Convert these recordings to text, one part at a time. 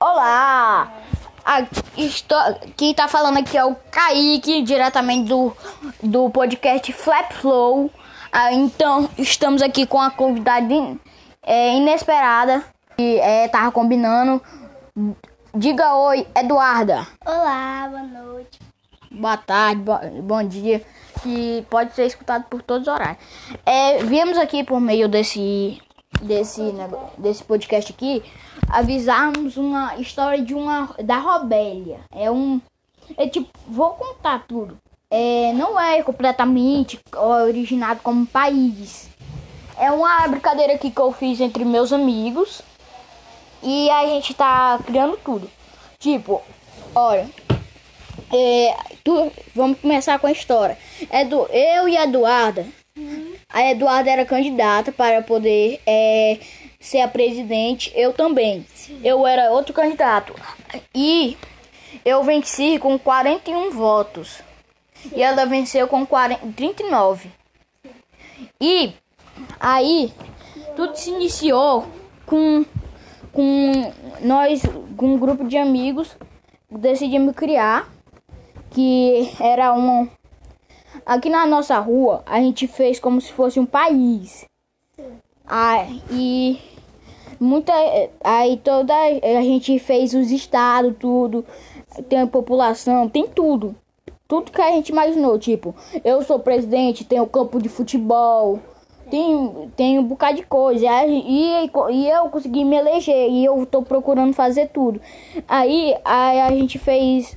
Olá! Estou, quem tá falando aqui é o Kaique, diretamente do, do podcast Flap Flow. Ah, então, estamos aqui com a convidada é, inesperada que é, tava combinando. Diga oi, Eduarda. Olá, boa noite. Boa tarde, bo bom dia. Que pode ser escutado por todos os horários. É, viemos aqui por meio desse desse desse podcast aqui avisarmos uma história de uma da Robélia. É um é tipo, vou contar tudo. É, não é completamente originado como país. É uma brincadeira aqui que eu fiz entre meus amigos. E a gente tá criando tudo. Tipo, olha. É, tu, vamos começar com a história. É do eu e Eduarda. A Eduarda era candidata para poder é, ser a presidente. Eu também. Eu era outro candidato. E eu venci com 41 votos. E ela venceu com 40, 39. E aí tudo se iniciou com com nós, com um grupo de amigos, decidimos criar que era um aqui na nossa rua a gente fez como se fosse um país. Ah, e muita aí toda a gente fez os estados, tudo, tem população, tem tudo. Tudo que a gente imaginou, tipo, eu sou presidente, tem o campo de futebol, tem, tem um bocado de coisa. E, e eu consegui me eleger. E eu tô procurando fazer tudo. Aí, aí a gente fez.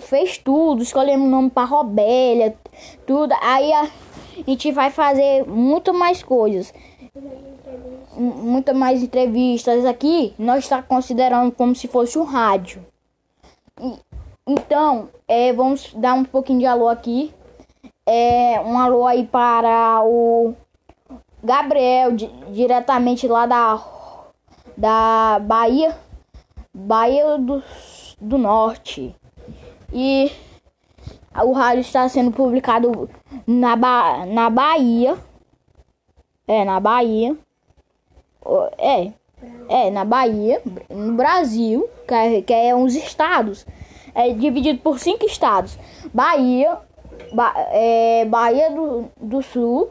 Fez tudo. Escolhemos o nome pra Robélia. Tudo. Aí a, a gente vai fazer muito mais coisas. Muitas mais entrevistas aqui. Nós está considerando como se fosse um rádio. Então, é, vamos dar um pouquinho de alô aqui. É, um alô aí para o Gabriel, di diretamente lá da, da Bahia, Bahia do, do Norte. E o rádio está sendo publicado na, ba na Bahia. É, na Bahia. É, é, na Bahia, no Brasil, que é, que é uns estados. É dividido por cinco estados. Bahia, ba é, Bahia do, do Sul,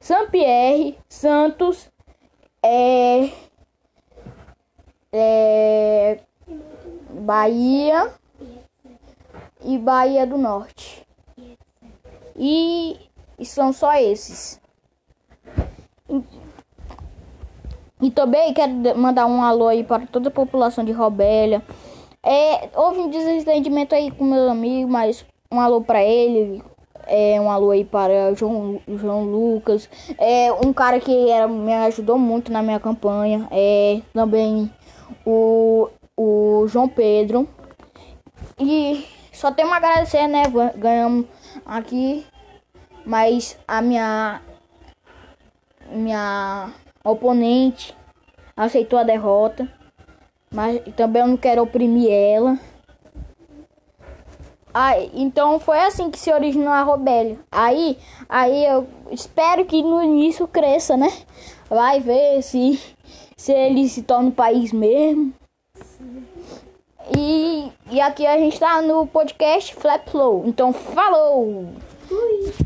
Saint-Pierre, Santos, é, é, Bahia e Bahia do Norte. E, e são só esses. E, e também quero mandar um alô aí para toda a população de Robélia. É, houve um desentendimento aí com meu amigo, mas um alô para ele, é, um alô aí para João, João Lucas. É um cara que era, me ajudou muito na minha campanha. É também o, o João Pedro. E só tenho a agradecer, né? Ganhamos aqui. Mas a minha minha oponente aceitou a derrota. Mas também eu não quero oprimir ela. Aí, então foi assim que se originou a Robélia. Aí, aí eu espero que no início cresça, né? Vai ver se, se ele se torna um país mesmo. E, e aqui a gente tá no podcast Flap Flow. Então, falou! Fui.